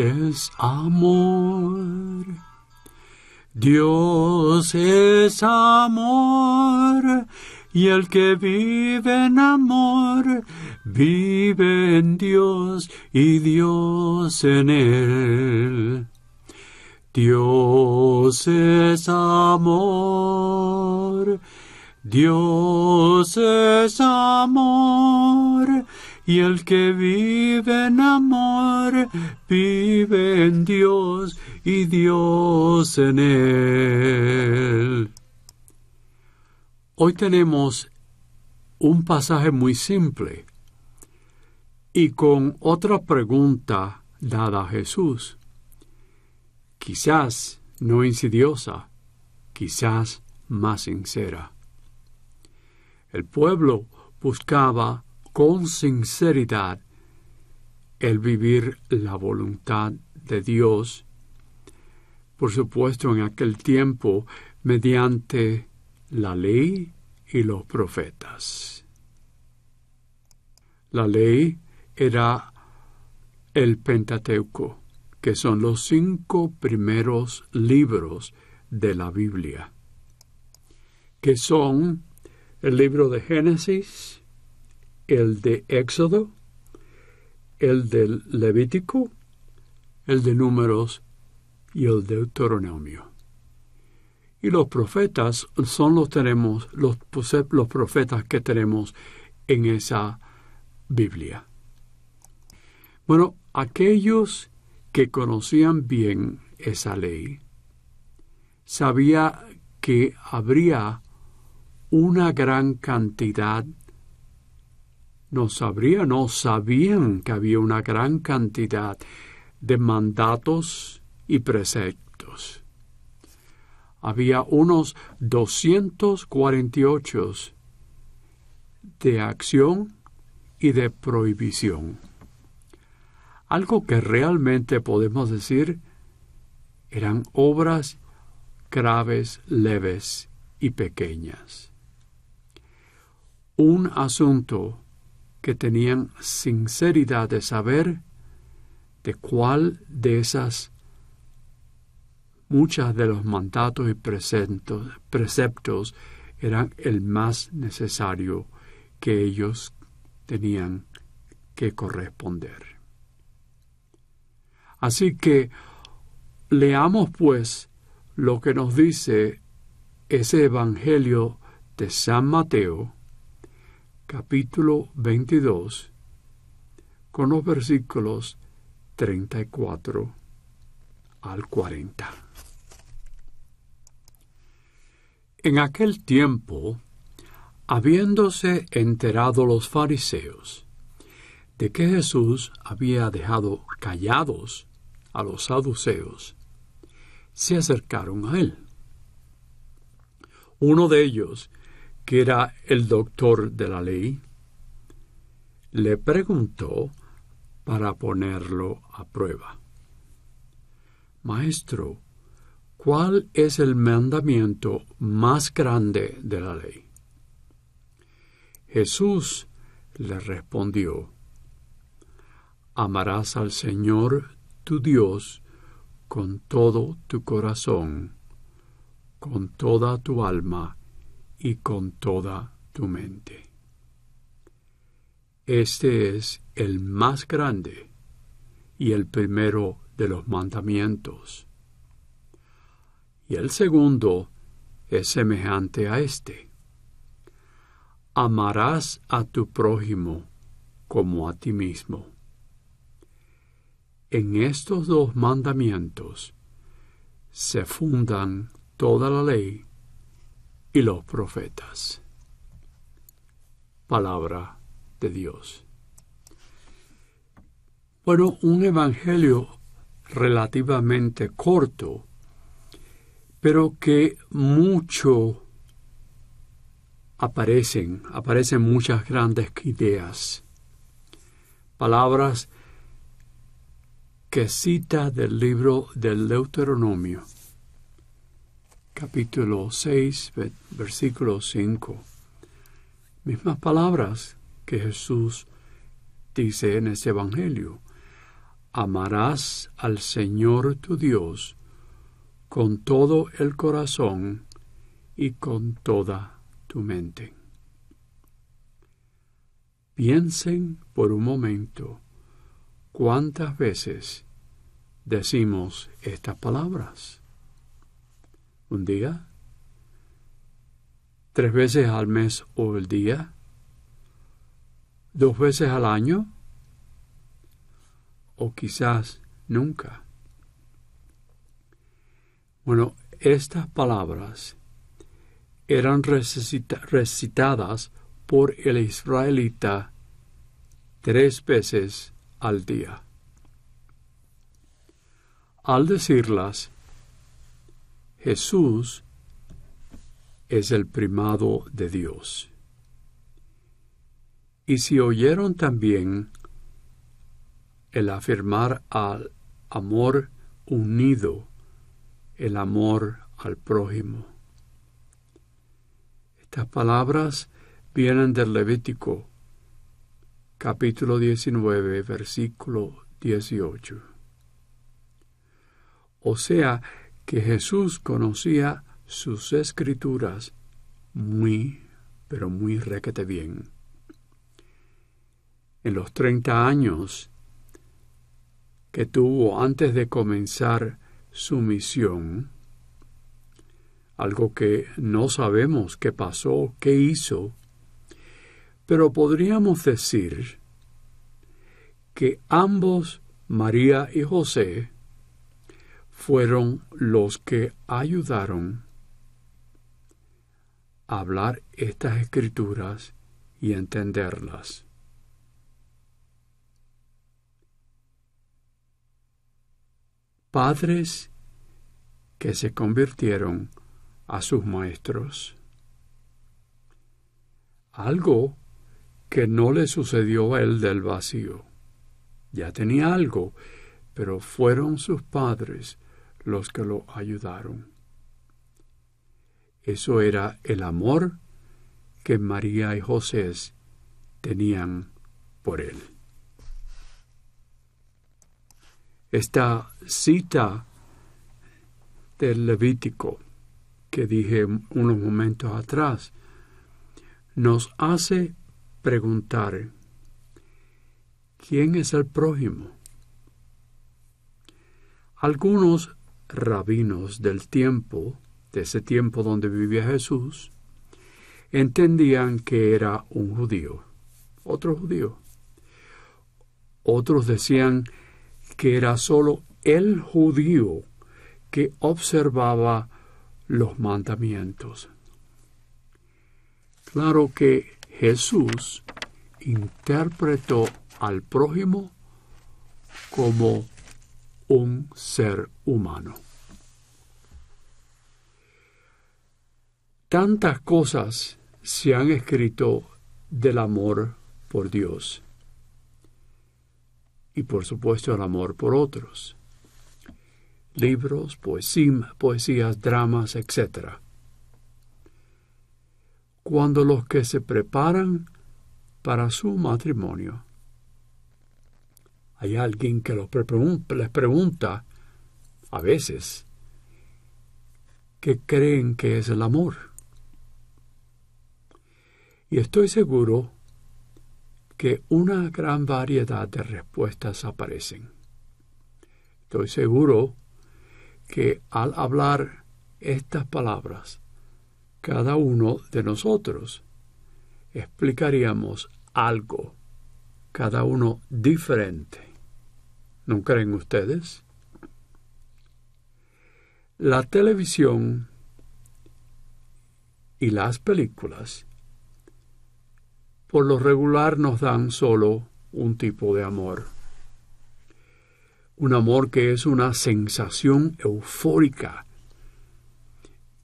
Es amor. Dios es amor, y el que vive en amor, vive en Dios y Dios en él. Dios es amor, Dios es amor, y el que vive en amor, vive en Dios y Dios en él. Hoy tenemos un pasaje muy simple y con otra pregunta dada a Jesús quizás no insidiosa, quizás más sincera. El pueblo buscaba con sinceridad el vivir la voluntad de Dios, por supuesto en aquel tiempo mediante la ley y los profetas. La ley era el Pentateuco que son los cinco primeros libros de la Biblia, que son el libro de Génesis, el de Éxodo, el del Levítico, el de Números y el de Deuteronomio. Y los profetas son los tenemos los, los profetas que tenemos en esa Biblia. Bueno, aquellos que conocían bien esa ley, sabía que habría una gran cantidad, no sabría, no sabían que había una gran cantidad de mandatos y preceptos. Había unos 248 de acción y de prohibición. Algo que realmente podemos decir eran obras graves, leves y pequeñas. Un asunto que tenían sinceridad de saber de cuál de esas muchas de los mandatos y preceptos, preceptos eran el más necesario que ellos tenían que corresponder. Así que leamos pues lo que nos dice ese Evangelio de San Mateo, capítulo 22, con los versículos 34 al 40. En aquel tiempo, habiéndose enterado los fariseos de que Jesús había dejado callados a los saduceos, se acercaron a él. Uno de ellos, que era el doctor de la ley, le preguntó para ponerlo a prueba. Maestro, ¿cuál es el mandamiento más grande de la ley? Jesús le respondió, Amarás al Señor tu Dios con todo tu corazón, con toda tu alma y con toda tu mente. Este es el más grande y el primero de los mandamientos. Y el segundo es semejante a este. Amarás a tu prójimo como a ti mismo. En estos dos mandamientos se fundan toda la ley y los profetas. Palabra de Dios. Bueno, un evangelio relativamente corto, pero que mucho aparecen, aparecen muchas grandes ideas, palabras que cita del libro del Deuteronomio, capítulo 6, versículo 5. Mismas palabras que Jesús dice en ese Evangelio. Amarás al Señor tu Dios con todo el corazón y con toda tu mente. Piensen por un momento cuántas veces decimos estas palabras. ¿Un día? ¿Tres veces al mes o el día? ¿Dos veces al año? ¿O quizás nunca? Bueno, estas palabras eran recitadas por el israelita tres veces al día. Al decirlas, Jesús es el primado de Dios. Y si oyeron también el afirmar al amor unido, el amor al prójimo. Estas palabras vienen del Levítico, capítulo 19, versículo 18. O sea que Jesús conocía sus escrituras muy, pero muy requete bien. En los treinta años que tuvo antes de comenzar su misión, algo que no sabemos qué pasó, qué hizo, pero podríamos decir que ambos, María y José, fueron los que ayudaron a hablar estas escrituras y entenderlas. Padres que se convirtieron a sus maestros. Algo que no le sucedió a él del vacío. Ya tenía algo, pero fueron sus padres los que lo ayudaron. Eso era el amor que María y José tenían por él. Esta cita del Levítico que dije unos momentos atrás, nos hace preguntar, ¿quién es el prójimo? Algunos rabinos del tiempo, de ese tiempo donde vivía Jesús, entendían que era un judío, otro judío. Otros decían que era sólo el judío que observaba los mandamientos. Claro que Jesús interpretó al prójimo como un ser humano. Tantas cosas se han escrito del amor por Dios y por supuesto el amor por otros libros, poesías, dramas, etc. Cuando los que se preparan para su matrimonio, hay alguien que les pregunta, a veces, qué creen que es el amor. Y estoy seguro que una gran variedad de respuestas aparecen. Estoy seguro que al hablar estas palabras, cada uno de nosotros explicaríamos algo, cada uno diferente. ¿No creen ustedes? La televisión y las películas por lo regular nos dan solo un tipo de amor un amor que es una sensación eufórica,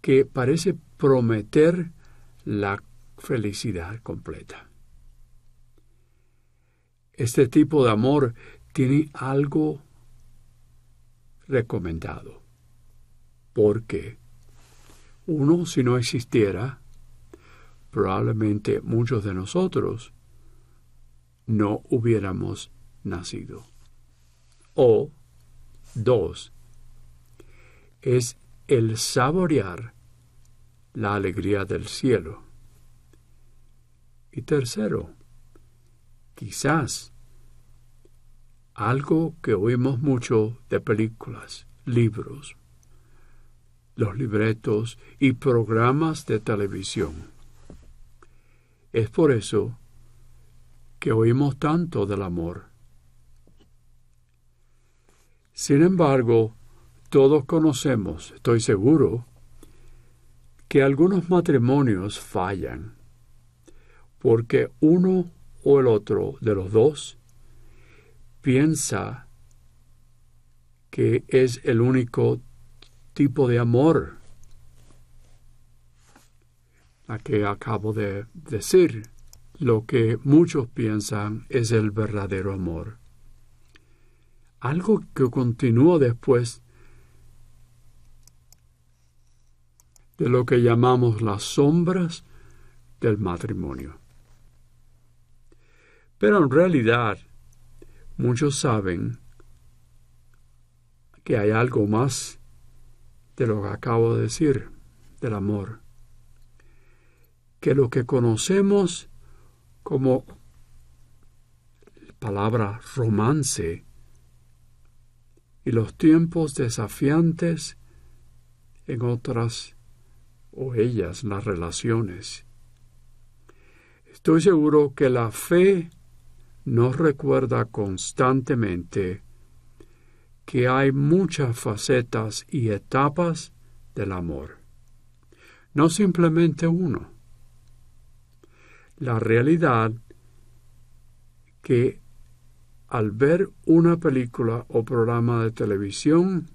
que parece prometer la felicidad completa. Este tipo de amor tiene algo recomendado, porque uno, si no existiera, probablemente muchos de nosotros no hubiéramos nacido. O dos, es el saborear la alegría del cielo. Y tercero, quizás algo que oímos mucho de películas, libros, los libretos y programas de televisión. Es por eso que oímos tanto del amor. Sin embargo, todos conocemos, estoy seguro, que algunos matrimonios fallan porque uno o el otro de los dos piensa que es el único tipo de amor a que acabo de decir. Lo que muchos piensan es el verdadero amor. Algo que continúa después de lo que llamamos las sombras del matrimonio. Pero en realidad muchos saben que hay algo más de lo que acabo de decir del amor, que lo que conocemos como palabra romance y los tiempos desafiantes en otras o ellas las relaciones. Estoy seguro que la fe nos recuerda constantemente que hay muchas facetas y etapas del amor, no simplemente uno. La realidad que al ver una película o programa de televisión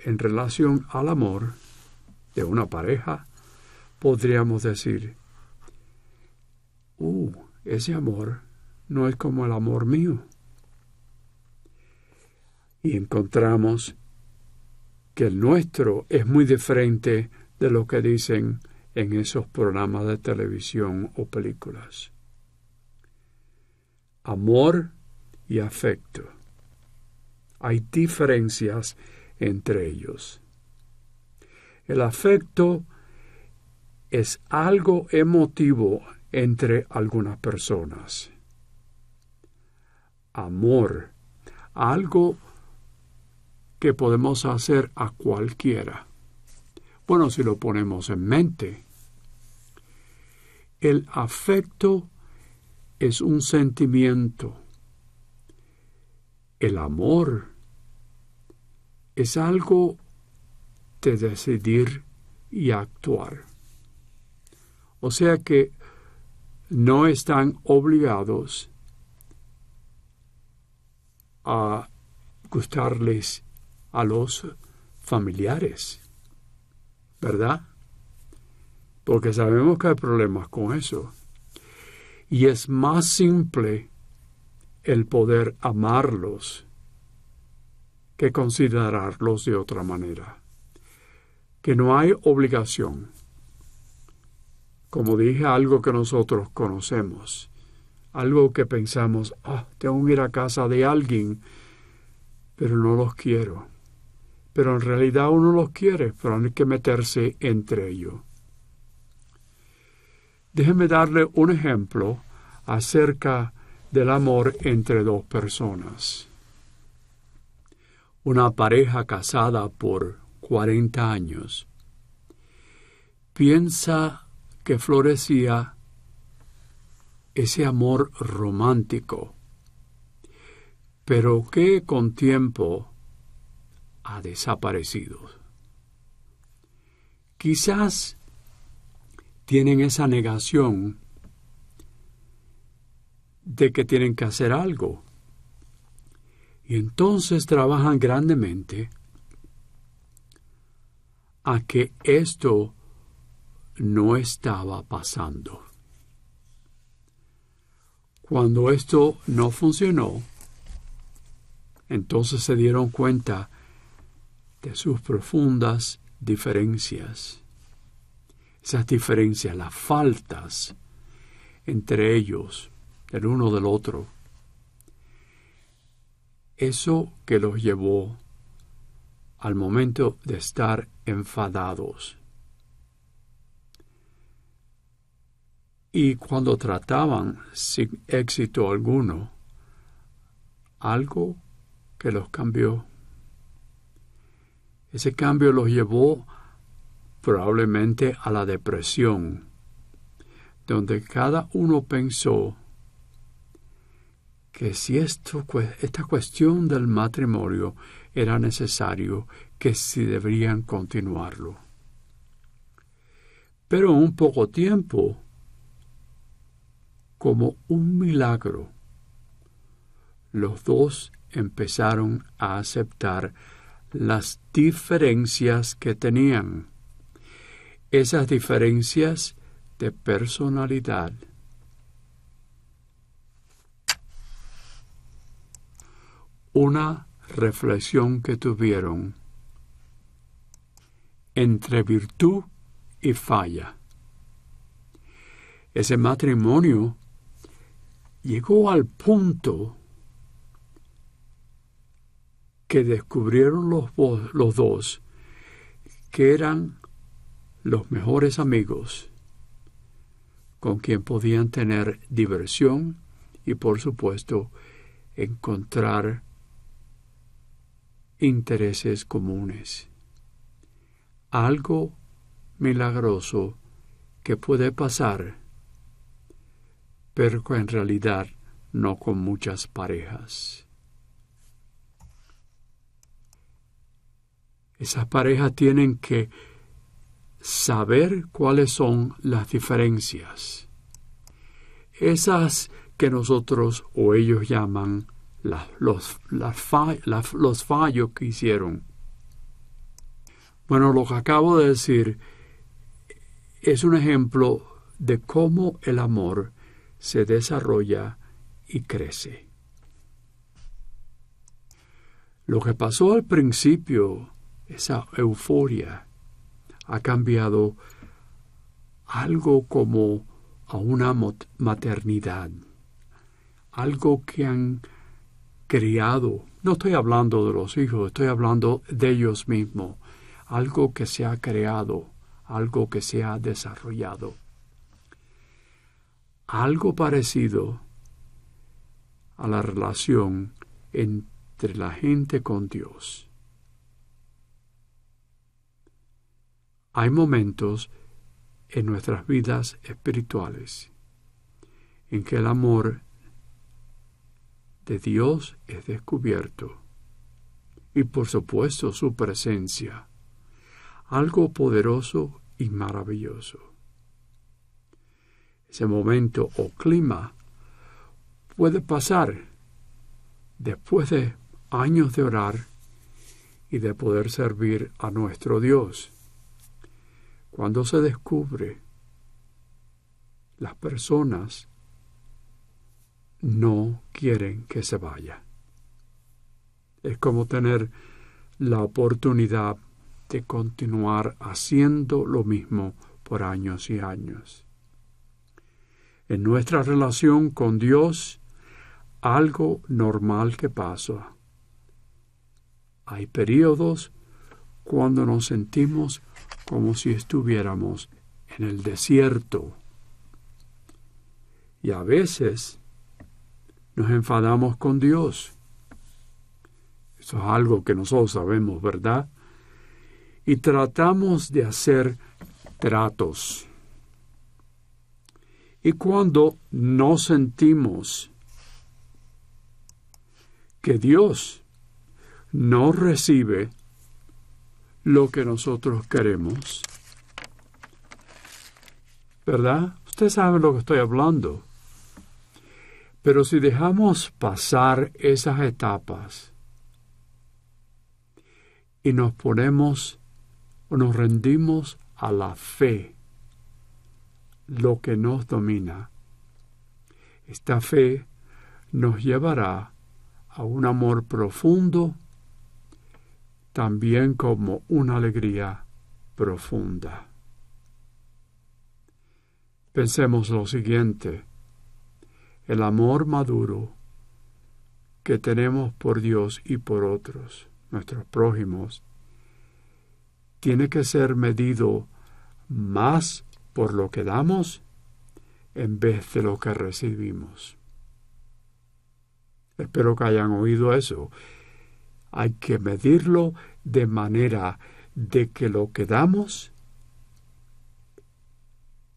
en relación al amor, de una pareja, podríamos decir, uh, ese amor no es como el amor mío. Y encontramos que el nuestro es muy diferente de lo que dicen en esos programas de televisión o películas. Amor y afecto. Hay diferencias entre ellos. El afecto es algo emotivo entre algunas personas. Amor, algo que podemos hacer a cualquiera. Bueno, si lo ponemos en mente. El afecto es un sentimiento. El amor es algo de decidir y actuar. O sea que no están obligados a gustarles a los familiares, ¿verdad? Porque sabemos que hay problemas con eso. Y es más simple el poder amarlos que considerarlos de otra manera que no hay obligación. Como dije, algo que nosotros conocemos, algo que pensamos, ah, tengo que ir a casa de alguien, pero no los quiero. Pero en realidad uno los quiere, pero hay que meterse entre ellos. Déjeme darle un ejemplo acerca del amor entre dos personas. Una pareja casada por 40 años. Piensa que florecía ese amor romántico, pero que con tiempo ha desaparecido. Quizás tienen esa negación de que tienen que hacer algo. Y entonces trabajan grandemente a que esto no estaba pasando. Cuando esto no funcionó, entonces se dieron cuenta de sus profundas diferencias. Esas diferencias, las faltas entre ellos, el uno del otro. Eso que los llevó al momento de estar enfadados. Y cuando trataban sin éxito alguno, algo que los cambió. Ese cambio los llevó probablemente a la depresión, donde cada uno pensó que si esto, esta cuestión del matrimonio era necesario, que si deberían continuarlo. Pero en un poco tiempo, como un milagro, los dos empezaron a aceptar las diferencias que tenían. Esas diferencias de personalidad. Una reflexión que tuvieron entre virtud y falla. Ese matrimonio llegó al punto que descubrieron los, los dos que eran los mejores amigos con quien podían tener diversión y por supuesto encontrar intereses comunes. Algo milagroso que puede pasar, pero en realidad no con muchas parejas. Esas parejas tienen que saber cuáles son las diferencias. Esas que nosotros o ellos llaman los fallos que hicieron. Bueno, lo que acabo de decir es un ejemplo de cómo el amor se desarrolla y crece. Lo que pasó al principio esa euforia ha cambiado algo como a una maternidad, algo que han criado. No estoy hablando de los hijos, estoy hablando de ellos mismos, algo que se ha creado, algo que se ha desarrollado. Algo parecido a la relación entre la gente con Dios. Hay momentos en nuestras vidas espirituales en que el amor de Dios es descubierto y por supuesto su presencia, algo poderoso y maravilloso. Ese momento o clima puede pasar después de años de orar y de poder servir a nuestro Dios cuando se descubre, las personas no quieren que se vaya. Es como tener la oportunidad de continuar haciendo lo mismo por años y años. En nuestra relación con Dios, algo normal que pasa. Hay periodos cuando nos sentimos como si estuviéramos en el desierto. Y a veces nos enfadamos con Dios. Eso es algo que nosotros sabemos, ¿verdad? Y tratamos de hacer tratos. Y cuando no sentimos que Dios no recibe lo que nosotros queremos. ¿Verdad? Usted sabe lo que estoy hablando. Pero si dejamos pasar esas etapas y nos ponemos o nos rendimos a la fe, lo que nos domina. Esta fe nos llevará a un amor profundo, también como una alegría profunda. Pensemos lo siguiente, el amor maduro que tenemos por Dios y por otros, nuestros prójimos, tiene que ser medido más por lo que damos en vez de lo que recibimos. Espero que hayan oído eso. Hay que medirlo de manera de que lo que damos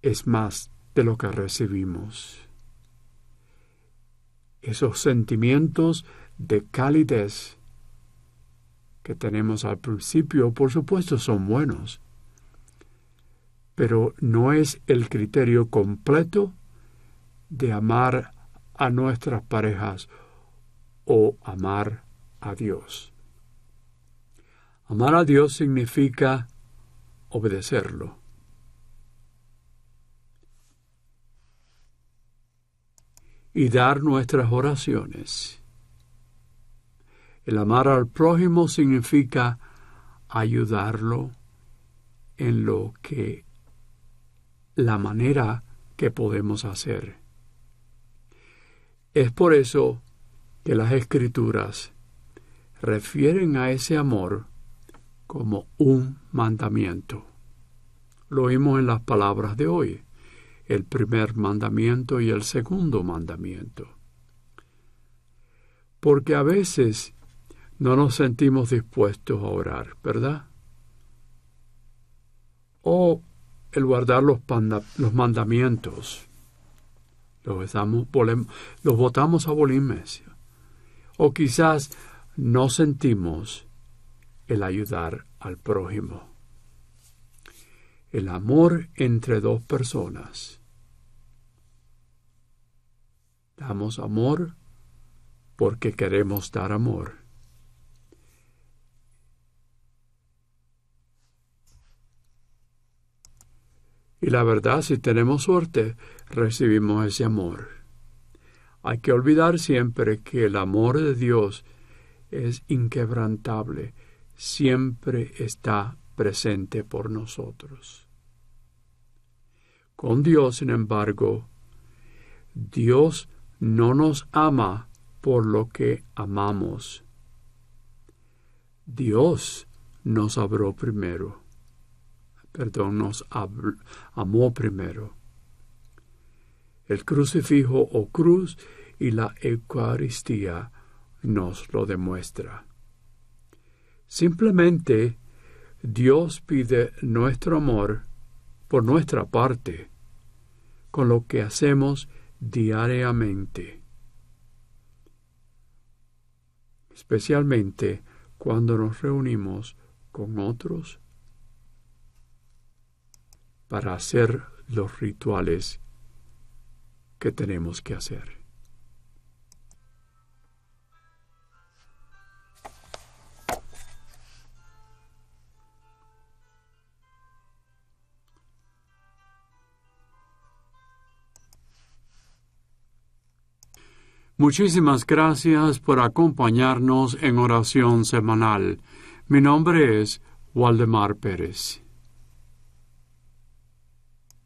es más de lo que recibimos. Esos sentimientos de calidez que tenemos al principio, por supuesto, son buenos, pero no es el criterio completo de amar a nuestras parejas o amar a Dios. Amar a Dios significa obedecerlo. Y dar nuestras oraciones. El amar al prójimo significa ayudarlo en lo que la manera que podemos hacer. Es por eso que las escrituras refieren a ese amor como un mandamiento. Lo oímos en las palabras de hoy, el primer mandamiento y el segundo mandamiento. Porque a veces no nos sentimos dispuestos a orar, ¿verdad? O el guardar los, los mandamientos. Los, los votamos a bolimes o quizás no sentimos el ayudar al prójimo. El amor entre dos personas. Damos amor porque queremos dar amor. Y la verdad, si tenemos suerte, recibimos ese amor. Hay que olvidar siempre que el amor de Dios es inquebrantable, siempre está presente por nosotros. Con Dios, sin embargo, Dios no nos ama por lo que amamos. Dios nos amó primero. Perdón, nos amó primero el crucifijo o cruz y la Eucaristía nos lo demuestra. Simplemente Dios pide nuestro amor por nuestra parte, con lo que hacemos diariamente, especialmente cuando nos reunimos con otros para hacer los rituales que tenemos que hacer. Muchísimas gracias por acompañarnos en oración semanal. Mi nombre es Waldemar Pérez.